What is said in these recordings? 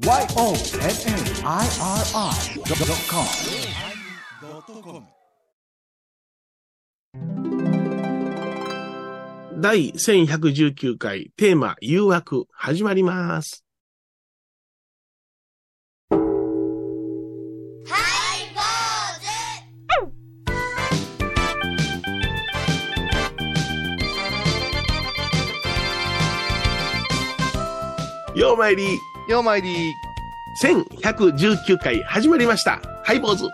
YONNIRI.com 第1119回テーマ誘惑始まります。ようまいりようまいり、1119回始まりました。ハイボーズ。よ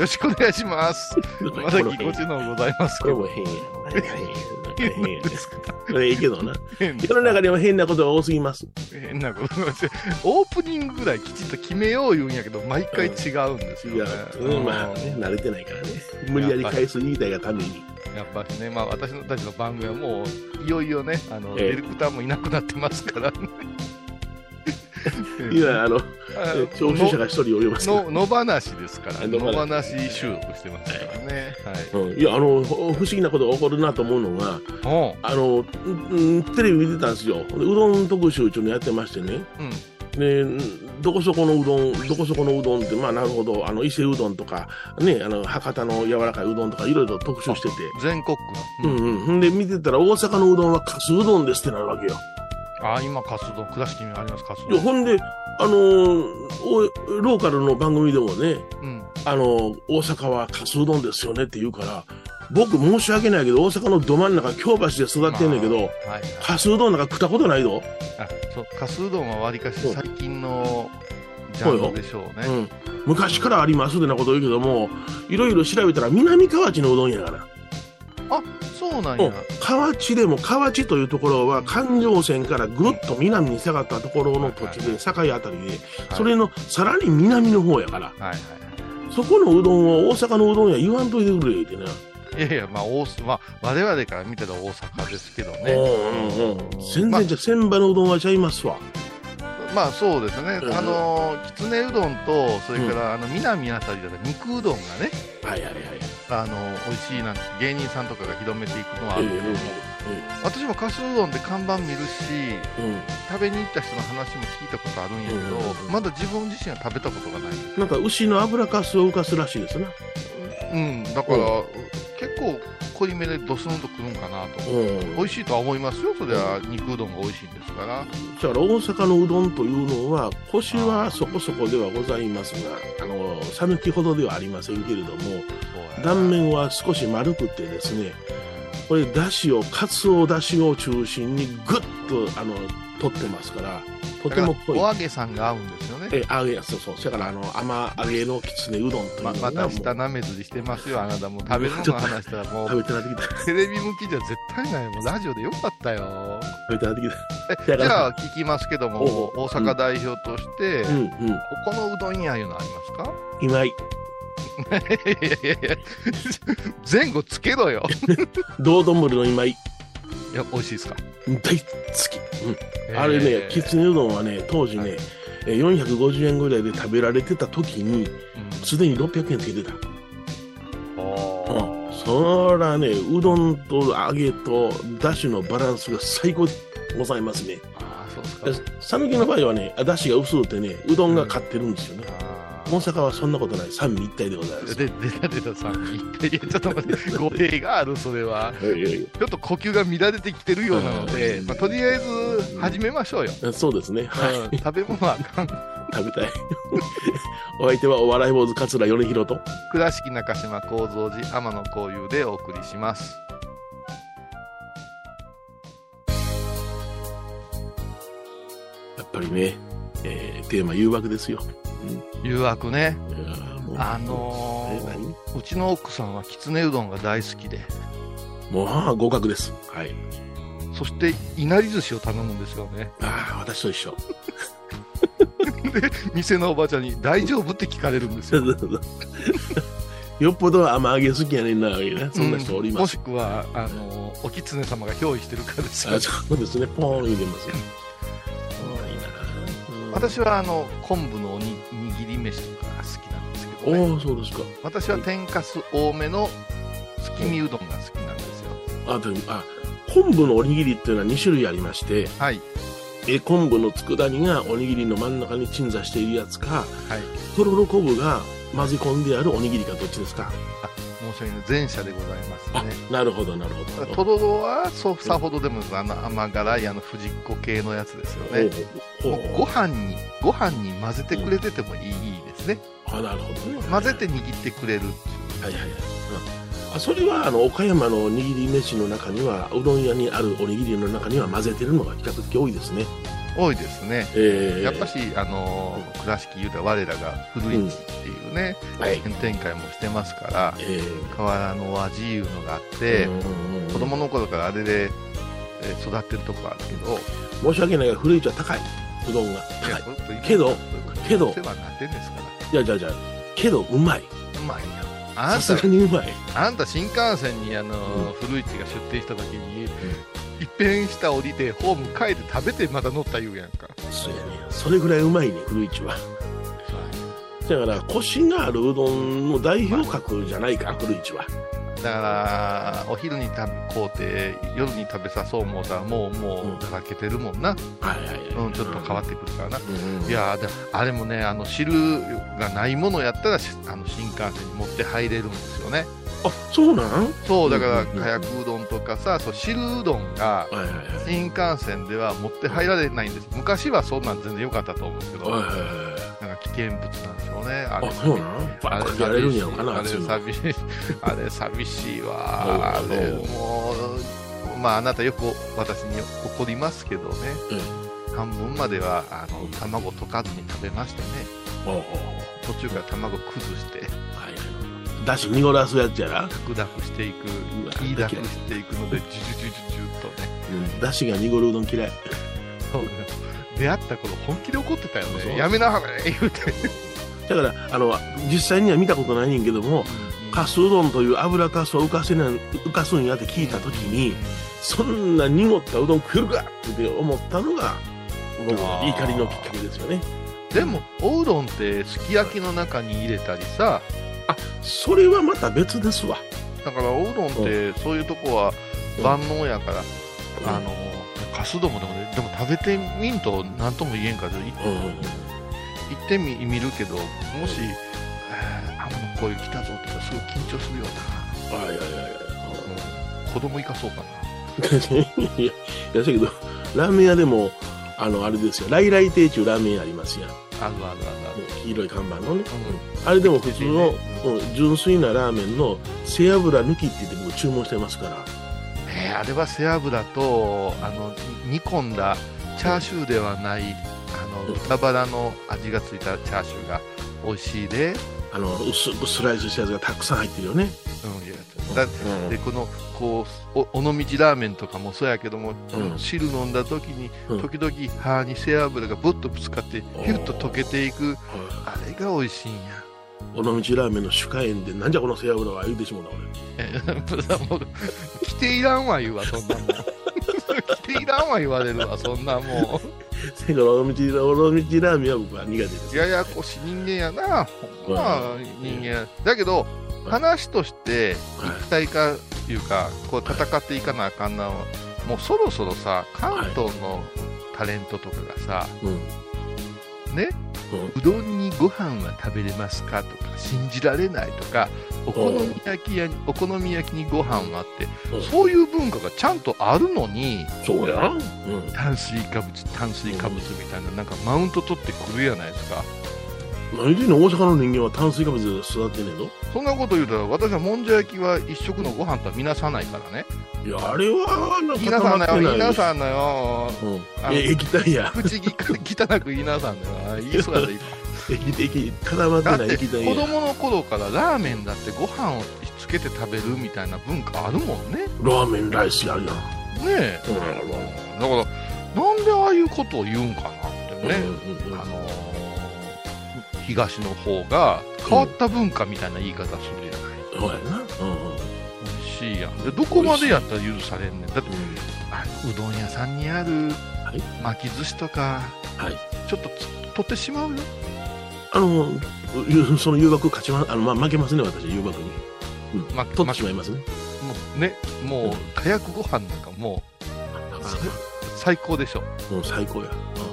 ろしくお願いします。まさきご知能ございますけど。これも変や。変や。変や。これいいけどな。変世の中には変なことが多すぎます。変なことオープニングぐらいきちっと決めよう言うんやけど、毎回違うんですいやよね。、うんまあね、慣れてないからね。無理やり回数言いたいがために。やっぱりね、まあ私たちの番組はもう、いよいよね、あの、ええディレクターもいなくなってますからね。今、あの、あ聴取者が一人おりますの野放しですから、あ野放し収録してますからね。はい。うん、いや、あの、ほ不思議なことが起こるなと思うのが、あの、うんテレビ見てたんですよ。でうどん特集っていうのやってましてね。うん。で、うんどこそこのうどん、どこそこのうどんって、まあなるほど、あの、伊勢うどんとか、ね、あの、博多の柔らかいうどんとか、いろいろ特集してて。全国区の。うんうん。ほんで、見てたら、大阪のうどんはかすうどんですってなるわけよ。あ、今、活動、倉敷にあります、活いや、動。ほんで、あのーおローカルの番組でもね、うん。あのー大阪はかすうどんですよねって言うから、僕申し訳ないけど、大阪のど真ん中、京橋で育ってんねんけど、はいはい。かすうどんなんか食ったことないぞ。あそうかすうどんはわりかし最近のジャンルでしょうね。うん。昔からありますってなこと言うけども、いろいろ調べたら南河内のうどんやから。うなんうんや。。河内でも河内というところは環状線からぐるっと南に下がったところの土地で、境あたりで、それのさらに南の方やから、はいはいそこのうどんを大阪のうどんや言わんといてくれってな。はい。いやいや、まあ、大須まあ、我々から見てたら大阪ですけどね。うんうんうん。全然じゃ、千葉のうどんはちゃいますわ。まあ、そうですね。うんあの、きつねうどんと、それから、あの、南あたりだと肉うどんがね、はいはいはい。あの、美味しいなんて芸人さんとかが広めていくのはあえるけども、私もかすうどんで看板見るし、食べに行った人の話も聞いたことあるんやけど、うんまだ自分自身は食べたことがない。なんか牛の油かすを浮かすらしいですな。うん、だから、結構濃いめでドスンとくるんかなと。うん。美味しいとは思いますよ、それは肉うどんが美味しいんですから。だから大阪のうどんというのは、コシはそこそこではございますが、あの、讃岐ほどではありませんけれども、断面は少し丸くてですね、これ、だしを、かつおだしを中心にぐっと、あの、取ってますから、とても濃いお。揚げさんが合うんですよね。え、揚げ、そうそう。それから、あの、甘揚げのきつねうどんというのままた下なめずりしてますよ、あなたもう食べ物の話したらも食う、べてなってきた。テレビ向きじゃ絶対ない。もうラジオでよかったよ。食べてなってきえだからじゃあ聞きますけども、大阪代表として、た。うんうん。ここのうどん屋いうのありますか？今井。いやいやいや前後つけろよ。道頓堀の今井。いや、美味しいですか？大好き。うん。あれね、きつねうどんはね、当時ね、えー450円ぐらいで食べられてた時に、うんすでに600円ついてた。おーそらね、うどんと揚げとだしのバランスが最高でございますね。あーそうですか。讃岐の場合はね、だしが薄くてね、うどんが勝ってるんですよね。あ大阪はそんなことない。三位一体でございます。ーで、出た出たさんに。いや、ちょっと待って、語弊がある、それは。ちょっと呼吸が乱れてきてるようなので、まあ、とりあえず始めましょうよ。そうですね。はい。食べ物はあかん。食べたい。お相手はお笑い坊主桂米広と。倉敷中島幸三寺天野幸雄でお送りします。やっぱりね、えーテーマ誘惑ですよ。誘惑ね。あのーうちの奥さんはきつねうどんが大好きで、もう、合格です。はい。そしていなり寿司を頼むんですよね。ああ、私と一緒。店のおばちゃんに大丈夫って聞かれるんですよ。よっぽど甘揚げ好きやねんな、ね、そんな人おります。もしくは、あのーおきつね様が憑依してるかですよあ。そうですね、ポーン入れますよ。ん私はあの昆布のおに握り飯とかが好きなんですけど、ね、おお、そうですか。私は天かす多めの月見うどんが好きなんですよ。あ、でも、あ、昆布のおにぎりっていうのは2種類ありまして、はい。え昆布の佃煮がおにぎりの真ん中に鎮座しているやつかはい。とろろ昆布が混ぜ込んであるおにぎりかどっちですか？申し訳ない。前者でございますあね。なるほどなるほどとろろはそうさほどでもあの甘辛いあの藤子系のやつですよね。ご飯にご飯に混ぜてくれててもいいですね。あなるほどね混ぜて握ってくれるっていう。はいはいはい、それはあの岡山の握り飯の中にはうどん屋にあるおにぎりの中には混ぜてるのが比較的多いですね、多いですね。えー、やっぱし、あのー倉敷言うたら我らが古市っていうね、はい。県展開もしてますから、えー河原の味いうのがあって、うんうんうん子供の頃からあれで、えー育ってるとこあるけど、申し訳ないが古市は高い。うどんが高い。けどけど世話になってんですから。いやじゃあじゃあけどうまい。うまいよ。あんたさすが、にう。まいあんた新幹線にあのー、古市が出店した時に、一遍下降りて、ホーム帰って食べてまた乗った言うやんか。そうやねそれぐらいうまいね古市は。だからコシがあるうどんの代表格じゃないか古市はだから、お昼に食べ、こうて、夜に食べさそう思うたら、もう、もうだらけてるもんな。うん、ちょっと変わってくるからな。いやあれもね、あの汁がないものやったらしあの新幹線に持って入れるんですよね。あそうなん？そう、だから、うんうんうんかやくうどんとかさ、そう汁うどんが新幹線では持って入られないんです。昔はそんなん全然良かったと思うんですけど、はいはいはい。なんか危険物なんでしょうね。あれ。あそうなん？バッかけられるんやろかなあれ寂しい、あれ寂しいわ。あうんれもう、まああなたよく私に怒りますけどね、半分まではあの卵溶かずに食べましてね。おうおう。途中から卵崩して。はいだし濁らすやつやな、ダクダクしていく。うわキーダクしていくのでジュジュジュジュジュっとね。うん、だしが濁るうどん嫌い。出会った頃本気で怒ってたよそうねやめなはれ言うて。だからあの実際には見たことないねんけどもかすうどんという油かすを浮かせな浮かすんやって聞いた時にそんな濁ったうどん食えるかって思ったのが僕の怒りのきっかけですよね。でもおうどんってすき焼きの中に入れたりさそれはまた別ですわ。だからおうどんってそういうとこは万能やから、あのかすどもでもねでも食べてみんと何とも言えんから行ってみ見るけどもし、えー、あのこういう来たぞって言ったらすごい緊張するよな、はいはいはいはい。うん子供生かそうかな。いや、いやだけど、ラーメン屋でも、あの、あれですよ、来来亭中ラーメン屋ありますやん。あるあるあるある。黄色い看板のね。うあれでも普通の、純粋なラーメンの背脂抜きって言って僕注文してますから。えーあれは背脂とあの煮込んだチャーシューではないあのうん豚バラの味がついたチャーシューが美味しいで、あの、薄くスライスしたやつがたくさん入ってるよね。うん、だうん。でこのこうお尾道ラーメンとかもそうやけども、うん。汁飲んだ時にうん。時々歯に背脂がぶっとぶつかってヒュッと溶けていく。あれが美味しいんや。尾道ラーメンの主家園で、なんじゃこの背脂は言うてしもうたえ もう来ていらんわ言うわそんなもん。来ていらんわ言われるわそんなもう俺。だから尾道、尾道ラーメンは僕は苦手です。ややこしい人間やな、ほんま人間。だけど、話として一体化いうか、こう戦っていかなあかんなもうそろそろさ、関東のタレントとかがさ、うん。ね、うどんにご飯は食べれますかとか、信じられないとか、お好み焼きやお好み焼きにご飯はあって、うんそういう文化がちゃんとあるのに、そうや。うん。炭水化物、炭水化物みたいな、なんかマウント取ってくるやないですか。何大阪の人間は炭水化物で育ってんねんの？そんなこと言うたら、私はもんじゃ焼きは一食のご飯とは見なさないからね。いや、あれは、なんかなさんのよ、言いなん。さんのよ。うん。液体や。口ぎ汚く言いなさんのよ。言いそうやで、今液液固まってない液体や。子供の頃からラーメンだってご飯をつけて食べるみたいな文化あるもんね。ラーメンライスやるやん。ねえ。うんだから、なんでああいうことを言うんかなってね。うんうんうんあのー東の方が変わった文化みたいな言い方するじゃない。そうやな。うんうん美味しいやん。で、どこまでやったら許されんねん。だって、あうどん屋さんにあるはい巻き寿司とか、はい。ちょっとつ取ってしまうよ。あの、ゆその誘惑勝ちま、あの、まあ、負けますね、私は誘惑に。ま取ってしまいますね。もうね、もう、火薬ご飯なんかもう、さ最高でしょ。もう最高や。うん。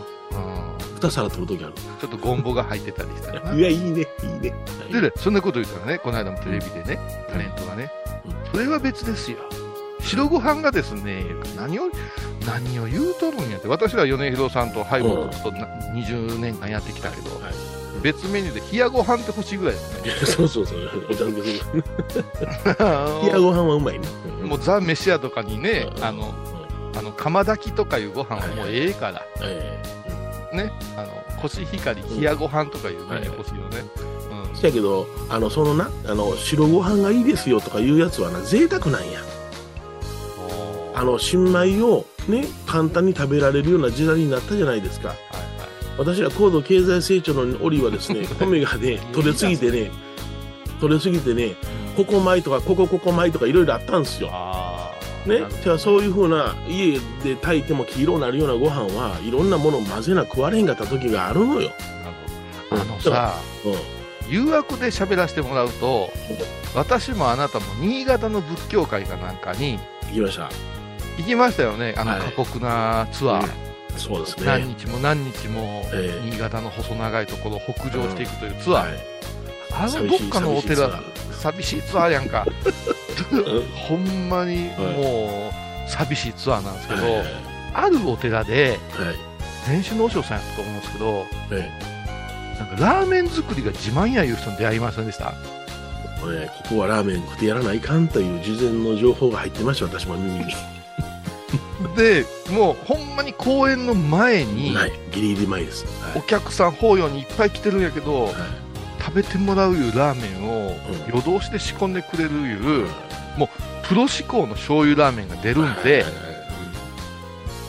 二皿取るときある。ちょっとゴンボが入ってたりしたらな。いや、いいね、いいね。でね、そんなこと言ったらね、この間もテレビでね、タレントがね、それは別ですよ。白ご飯がですね、何を、何を言うとるんやって、私は米広さんとハイボールとな20年間やってきたけど、はい別メニューで冷やご飯って欲しいぐらいですね。そうそうそう、お茶漬けする。あ 冷やご飯はうまいね。のもうザ・メシアとかにね、うんあの、あの、釜炊きとかいうご飯はもうええから、えね、あの、コシヒカリ冷やご飯とかいうメニュー欲しいよね。えせやけど、あの、そのな、あの、白ご飯がいいですよとかいうやつはな、贅沢なんや。うん。あの、新米をね、簡単に食べられるような時代になったじゃないですか。はいはい。私ら高度経済成長の折はですね、米がね、取れすぎてね、取れすぎてね、ここ米とか、ここここ米とかいろいろあったんですよ。ねじゃあそういうふうな家で炊いても黄色になるようなご飯はいろんなものを混ぜな食われへんかった時があるのよ。あのさ、うん。誘惑で喋らせてもらうと、私もあなたも新潟の仏教会かなんかに行きました。行きましたよね、あのはい過酷なツアー。そうですね。何日も何日もええ新潟の細長いところを北上していくというツアー。はい。あのどっかのお寺寂しいツアーやんか。ほんまにもう、寂しいツアーなんですけど、はいあるお寺で、はい。年始の和尚さんやったと思うんですけど、えなんかラーメン作りが自慢やいう人に出会いませんでした？えこれ、ここはラーメン食ってやらないかんという事前の情報が入ってました、私も耳に。で、もうほんまに公演の前に、はい。ギリギリ前です。はお客さん法要にいっぱい来てるんやけど、い。はい食べてもらういうラーメンをうん夜通しで仕込んでくれるいう、プロ志向の醤油ラーメンが出るんで、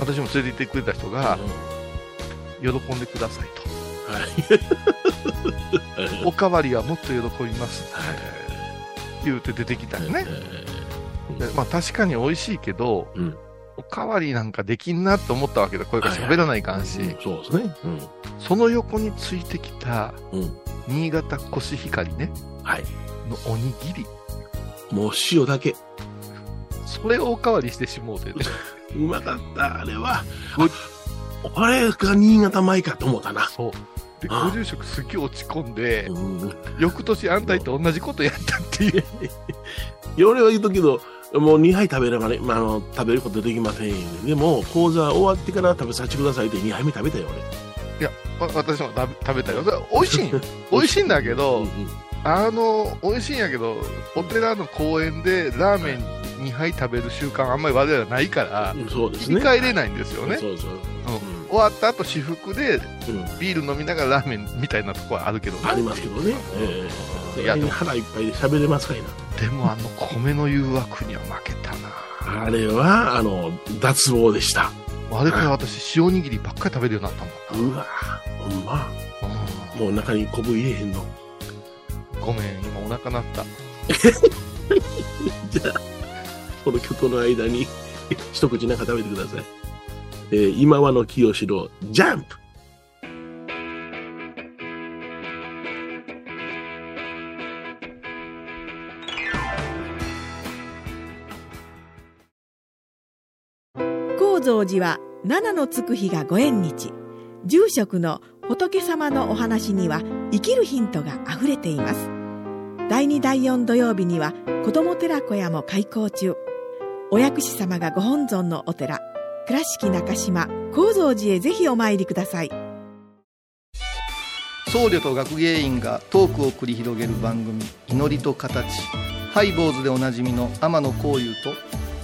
私も連れて行ってくれた人が喜んでくださいはい。と。おかわりはもっと喜びますはい。言うて出てきたよね。まあ確かに美味しいけど、うんおかわりなんかできんなと思ったわけで、これから喋らないかんし、えそうですね。うん。その横についてきたうん。新潟コシヒカリね、はい。のおにぎり。もう塩だけ。それをおかわりしてしもうてね。うまかった、あれはご。あれが新潟米かと思ったな。そう。で、ご住職すっげえ落ち込んで、うん。翌年あんたいと同じことやったっていう。俺は言うとくけど、もう2杯食べればね、まあ、あの、食べることできませんよ、でも、講座終わってから食べさせてくださいって2杯目食べたよ、わ私も食べ食べたよ。美味しいん？美味しいんだけ俺。ど、うんうんあの、美味しいんやけど、お寺の公園でラーメン2杯食べる習慣あんまり我々はないから、うんそうですね。れないんですよね。そうそう。うん終わった後私服でビール飲みながらラーメンみたいなとこはあるけどねありますけどね。ええいや腹いっぱいで喋れますかいな。でもあの米の誘惑には負けたな。あれは、あの、脱帽でした。あれから私塩握りばっかり食べるようになったもんうわほんま。うんもう中に昆布入れへんの。ごめん、今お腹鳴った。じゃあ、この曲の間に一口なんか食べてください。えー今和の清志郎、ジャンプ高蔵寺は七のつく日がご縁日。住職の仏様のお話には生きるヒントがあふれています。第2第4土曜日には子ども寺小屋も開校中。お薬師様がご本尊のお寺。倉敷中島・高蔵寺へぜひお参りください。僧侶と学芸員がトークを繰り広げる番組「祈りと形」ハイボーズでおなじみの天野幸雄と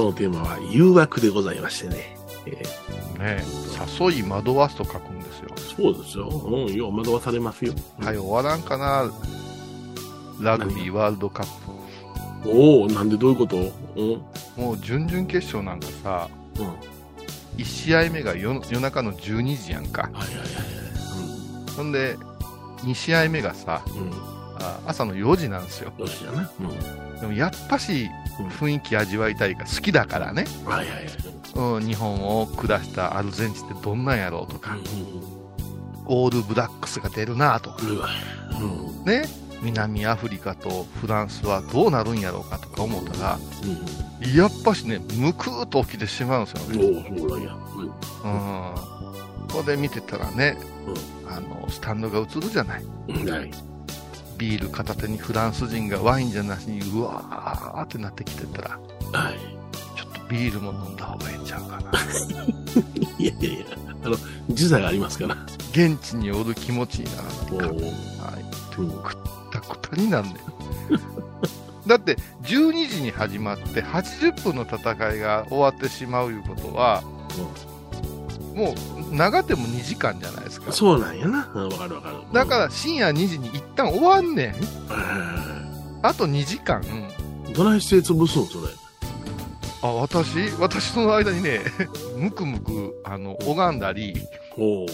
今日のテーマは誘惑でございましてね。えね誘い惑わすと書くんですよ。ーそうですよ。うん、よう惑わされますよ。はい、終わらんかな。ラグビーワールドカップ。おおなんでどういうこと？うん。ももう準々決勝なんかさ、うん。は1試合目が夜夜中の12時やんか。いはいはいほんで、2試合目がさ、はい。うん。朝の4時なんですよ。どうしやな。うん。でもやっぱしうん雰囲気味わいたいから好きだからね、はいはいはい。うん、日本を下したアルゼンチンってどんなんやろうとか、うんオールブラックスが出るなとか、うん。ね、南アフリカとフランスはどうなるんやろうかとか思ったら、うん。やっぱしね、むくーっと起きてしまうんですよね。おお、そうなんや。うん。うん。ここで見てたらね、あの、スタンドが映るじゃない。うん。はい。ビール片手にフランス人がワインじゃなしに、うわーってなってきてたら、はい。ちょっとビールも飲んだ方がええんちゃうかな。い やいやいや、あの、時差がありますから。現地におる気持ちにならおないか。お。はい。うん。くったくたになんねん。だって、12時に始まって80分の戦いが終わってしまういうことは、もう長ても2時間じゃないですか。そうなんやな。うんわかるわかる。だから深夜2時に一旦終わんねん。ら、あと2時間。どないして潰すんそれ。あ、私私その間にね、むくむく、あの、拝んだり、おお。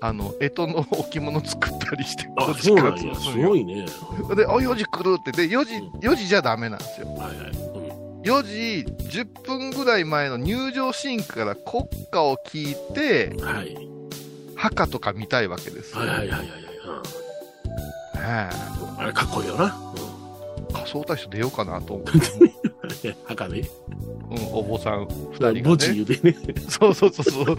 あの、干支の置物作ったりして、あ、時そうなんや。すごいね。で、あ、4時来るって、で、4時、4時じゃダメなんですよ。はいはい。4時10分ぐらい前の入場シーンから国歌を聞いて、うん。はい。墓とか見たいわけですよ。はいはいはいはいはい。ねうんあれかっこいいよな。え仮装大賞出ようかなと思う。うん。墓で？うん、お坊さん2人が、ね。墓地言うてね。そうそうそうそう。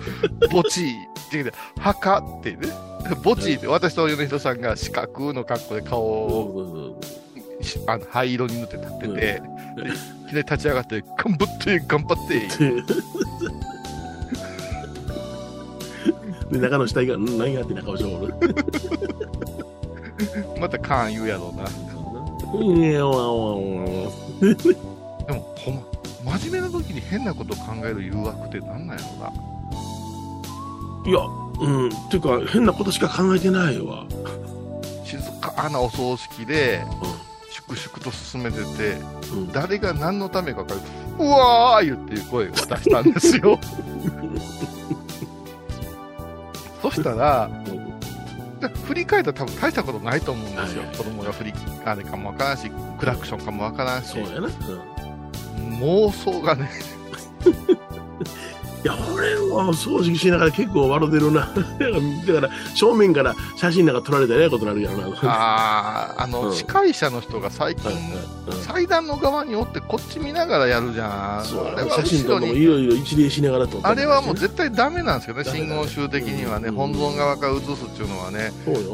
墓地って言うて、墓ってね。墓地って、私と米人さんが四角の格好で顔をしあの灰色に塗って立ってて、でいきなり立ち上がって、頑張って、頑張って、で、中の死体が、ん何やってな顔しておる。またカーン言うやろうな。いやわわわわでも、ほんま、真面目な時に変なことを考える誘惑ってなんなんやろうな。いや、うん、ていうか、変なことしか考えてないわ。静かなお葬式で、粛々と進めてて、うん。誰が何のためか分かる。うわー言っていう声を出したんですよ。そしたら、で振り返ったら多分大したことないと思うんですよ。はい子供が振り、あれかもわからんし、クラクションかもわからんしそう、やな。うん妄想がね、いや、俺は掃除しながら結構笑ってるな。だから、正面から写真なんか撮られたらえことになるやろな。あーあの、うん。司会者の人が最近、祭壇の側におってこっち見ながらやるじゃん。そう。あれは写真とかもいろいろ一礼しながら撮ったあれはもうう絶対ダメなんですよね、信号集的にはね、うん。本尊側から映すっていうのはね、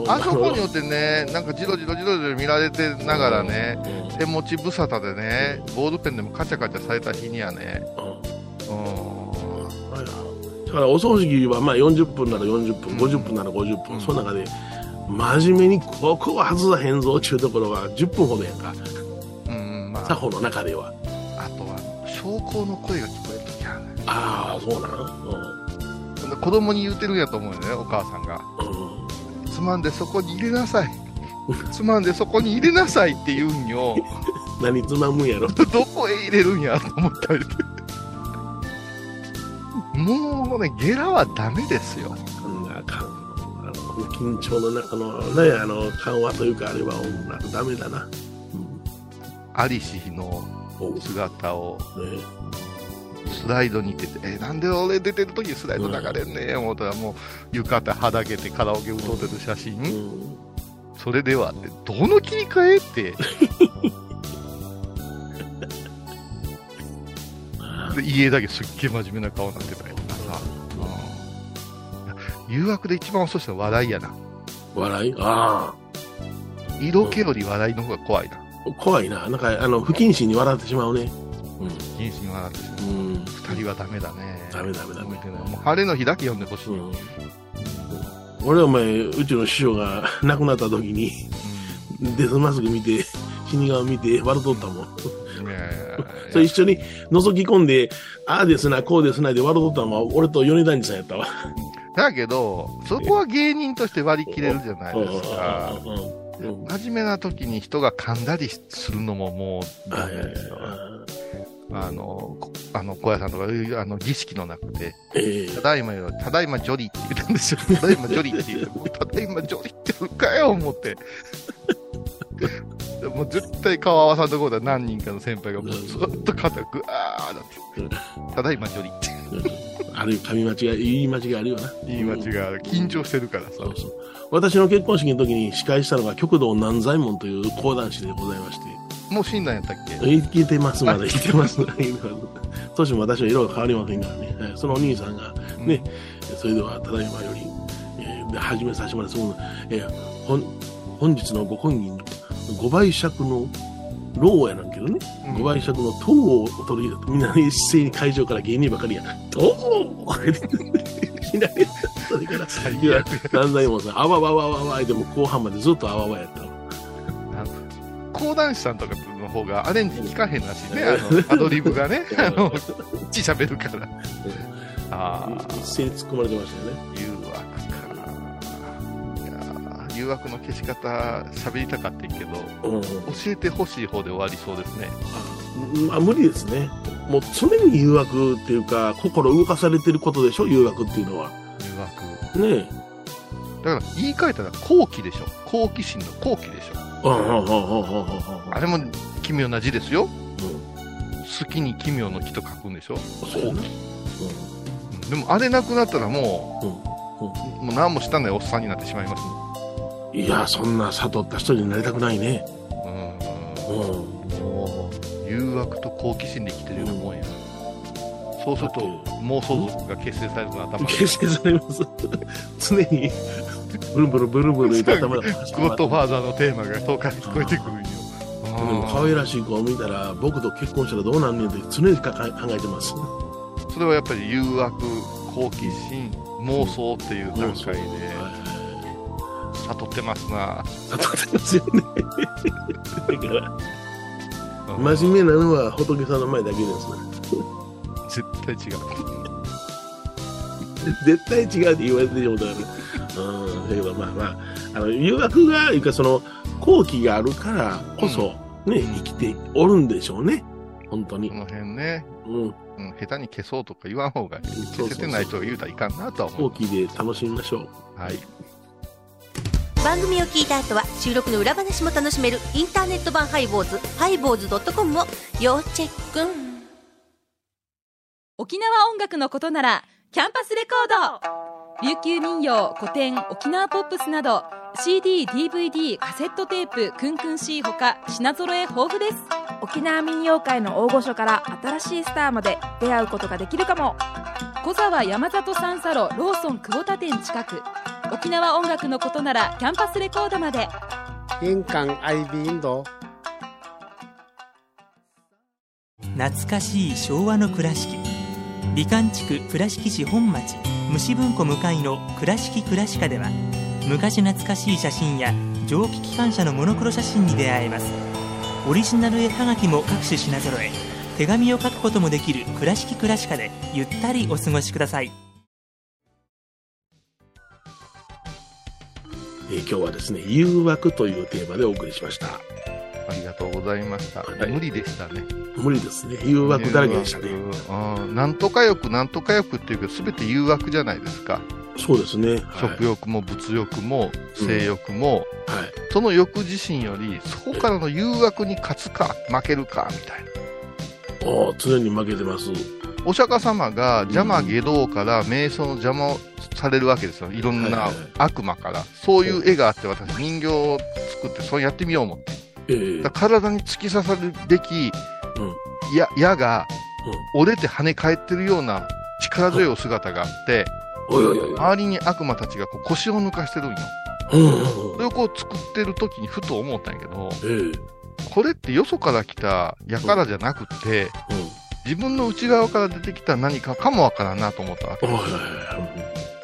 あそこによってね、なんかじろじろじろじろ見られてながらね、手持ち無沙汰でね、ボールペンでもカチャカチャされた日にはね、うん。うん、だからお葬式はまあ40分なら40分、うん50分なら50分、うんその中で真面目にここは外さへんぞっていうところが10分ほどやんかうん、まあ、作法の中ではあとは、証拠の声が聞こえるときあるね。ああそうなの子供に言うてるんやと思うよね、お母さんが。うん、うん、つまんでそこに入れなさい。つまんでそこに入れなさいって言うんよ。何つまむんやろ？どこへ入れるんやと思ったり。もうね、ゲラはダメですよ。あんなかんあの緊張の中のねあの緩和というかあれはなんかダメだな、うん。アリシの姿をスライドに出て、え、なんで俺出てる時にスライド流れんねん思ったらもう浴衣はだけてカラオケ歌ってる写真、うん。それではって、どの切り替えって、で家だけすっげえ真面目な顔になってたりとかさ、うん。誘惑で一番遅いのは笑いやな。笑い？あ色気より笑いの方が怖いな。あ怖いな。なんかあの不謹慎に笑ってしまうね。人心笑ってしまう。うん、うん二人はダメだね。ダメダメダメもう晴れの日だけ読んでほしい。うん。うん俺お前うちの師匠が亡くなった時にデスマスク見て死神見て笑っとったもん それ一緒に覗き込んでああですなこうですなで笑っとったのは俺と米谷さんやったわだけど、そこは芸人として割り切れるじゃないですか。真面目な時に人が噛んだりするのももうダメですよ。あの、こあの、小屋さんとか、あの、儀式の中で、ええただいまよ、ただいまジョリって言ったんですよ。ただいまジョリって言って、ただいまジョリって言うかよ、思って。もう絶対顔合わさんところでは何人かの先輩がもうずっと肩グワーなって、ただいまジョリってあるいは噛み間違い、言い間違いあるよな。言い間違いある。緊張してるからさ。そうそう。私の結婚式の時に司会したのが極道南左衛門という講談師でございまして、もう死んだんやったっけ？生きてますまだ生きてます。年も私は色が変わりませんからね。はいそのお兄さんがね、それではただいまより、えーで始めさせてもらいます。えーほん本日のご婚儀の5倍尺の老やなんけどね、うん5倍尺の塔を取り入れて、みんな一斉に会場から芸人ばかりが、塔をいなりそれから、何歳もさ、あわわわわわでも後半までずっとあわわやったわ講談師さんとかの方がアレンジ聞かへんらしいね。あの、アドリブがね。あの、ち喋るから。ああ。一斉に突っ込まれてましたよね。誘惑の消し方喋りたかったけど、うん教えてほしい方で終わりそうですね。まあ、無理ですね。もう常に誘惑っていうか、心動かされてることでしょ、誘惑っていうのは。誘惑。ねだから言い換えたら好奇でしょ。好奇心の好奇でしょ。え。うんうんうんうんうんうんうんあれも奇妙な字ですよ。う好きに奇妙の木と書くんでしょ。んそうんでもあれなくなったらもう、もう何もしたないおっさんになってしまいますね。うんいや、そんな悟った人になりたくないね。うんうん。もう誘惑と好奇心で生きてるようなもんや。そうすると妄想族が結成されるの頭で。形成されます。常に、ブルブルブルブル言って頭が走ゴッドファーザーのテーマが遠くから聞こえてくるんよ。でも可愛らしい子を見たら、僕と結婚したらどうなんねんって常に考えてます。それはやっぱり誘惑、好奇心、妄想っていう段階ではい悟ってますな。悟ってますよね。だから、うん真面目なのは仏さんの前だけですね。絶対違う。絶対違うって言われてしまうから、うん、だけどまあまあ、あの、誘惑が、いうかその、好奇があるからこそ、ね、生きておるんでしょうね。本当にこ。の辺ね、うん。うん、下手に消そうとか言わん方がいい。消せてない人が言うたらいかんなとは思う。好奇で楽しみましょう。はい。番組を聞いた後は収録の裏話も楽しめるインターネット版ハイボーズハイボーズドットコムを要チェック。沖縄音楽のことならキャンパスレコード。琉球民謡古典沖縄ポップスなど CD/DVD カセットテープクンクン C ほか品揃え豊富です。沖縄民謡界の大御所から新しいスターまで出会うことができるかも。小沢山里三佐路ローソン久保田店近く沖縄音楽のことならキャンパスレコードまで。印港 IB 印度懐かしい昭和の倉敷。美観地区倉敷市本町。虫文庫向かいの「倉敷倉歯科」では昔懐かしい写真や蒸気機関車のモノクロ写真に出会えます。オリジナル絵はがきも各種品揃え手紙を書くこともできる「倉敷倉歯科」でゆったりお過ごしくださいえー今日はですね、誘惑というテーマでお送りしました。ありがとうございました。はい無理でしたね。無理ですね。誘惑だらけでしたね。誘惑うんなんとか欲、なんとか欲っていうけど、すべて誘惑じゃないですか。そうですね。はい食欲も物欲も性欲も、はい。その欲自身より、そこからの誘惑に勝つか、負けるか、みたいな。おー常に負けてます。お釈迦様が邪魔下道から瞑想の邪魔をされるわけですよ。いろんな悪魔から。そういう絵があって、私人形を作って、そうやってみよう思って。体に突き刺さるべき、うんや矢が折れて跳ね返ってるような力強いお姿があって。周りに悪魔たちがこう腰を抜かしてるんよ。それをこう作ってる時にふと思ったんやけど、えーこれってよそから来た矢からじゃなくて、自分の内側から出てきた何かかもわからんなと思ったわけで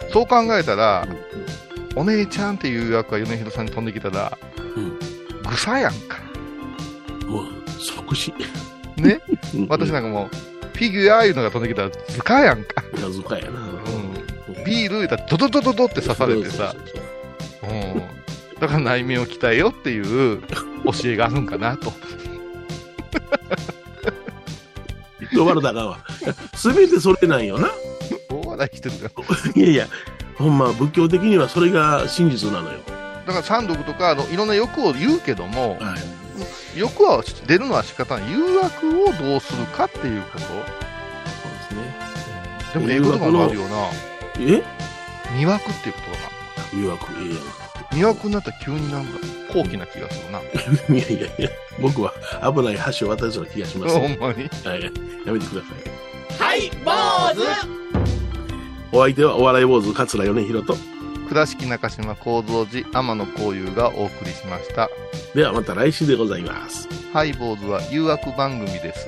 すそう考えたらう、んお姉ちゃんっていう役が米広さんに飛んできたら、うんぐさやんか。もう、即死。ね？うん私なんかもう、フィギュアいうのが飛んできたら、ずかやんか。なずかやな。うん。ビール言うたらドドドドドって刺されてさ、うん。だから内面を鍛えよっていう教えがあるんかなと。終わるだかは。すべてそれなんよな。大笑いしてるよ。いやいや、ほんま仏教的にはそれが真実なのよ。だから三毒とかあのいろんな欲を言うけども、はい。欲は出るのは仕方ない。誘惑をどうするかっていうこと。そうですね。でも英語とかもあるよな。え？魅惑っていうことだな。誘惑、え魅惑になったら急になんか高貴な気がするな。いやいやいや、僕は危ない箸を渡りそうな気がします。ほんまに？はい。やめてください。はい坊主お相手はお笑い坊主桂米宏と。倉敷中島幸三寺天野幸雄がお送りしました。ではまた来週でございます。ハイボーズは誘惑番組です。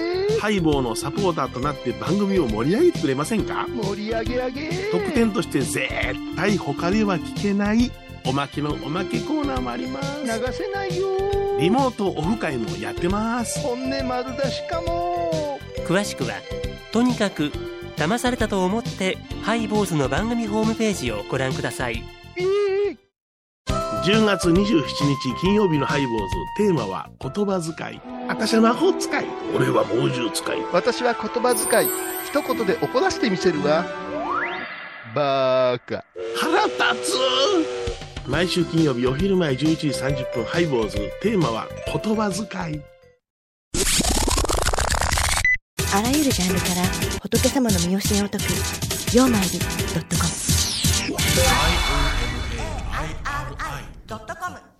ハイボーのサポーターとなって番組を盛り上げてくれませんか？盛り上げ上げ。特典として絶対他では聞けないおまけのおまけコーナーもあります。流せないよ。リモートオフ会もやってます。本音丸出しかも。詳しくはとにかく騙されたと思ってハイボーズの番組ホームページをご覧ください10月27日金曜日のハイボーズテーマは言葉遣い。私は魔法使い。俺は猛獣使い。私は言葉遣い一言で怒らせてみせるわバーカ腹立つ毎週金曜日お昼前11時30分ハイボーズテーマは言葉遣い。あらゆるジャンルから仏様の身教えを解く「曜マイルドットコム。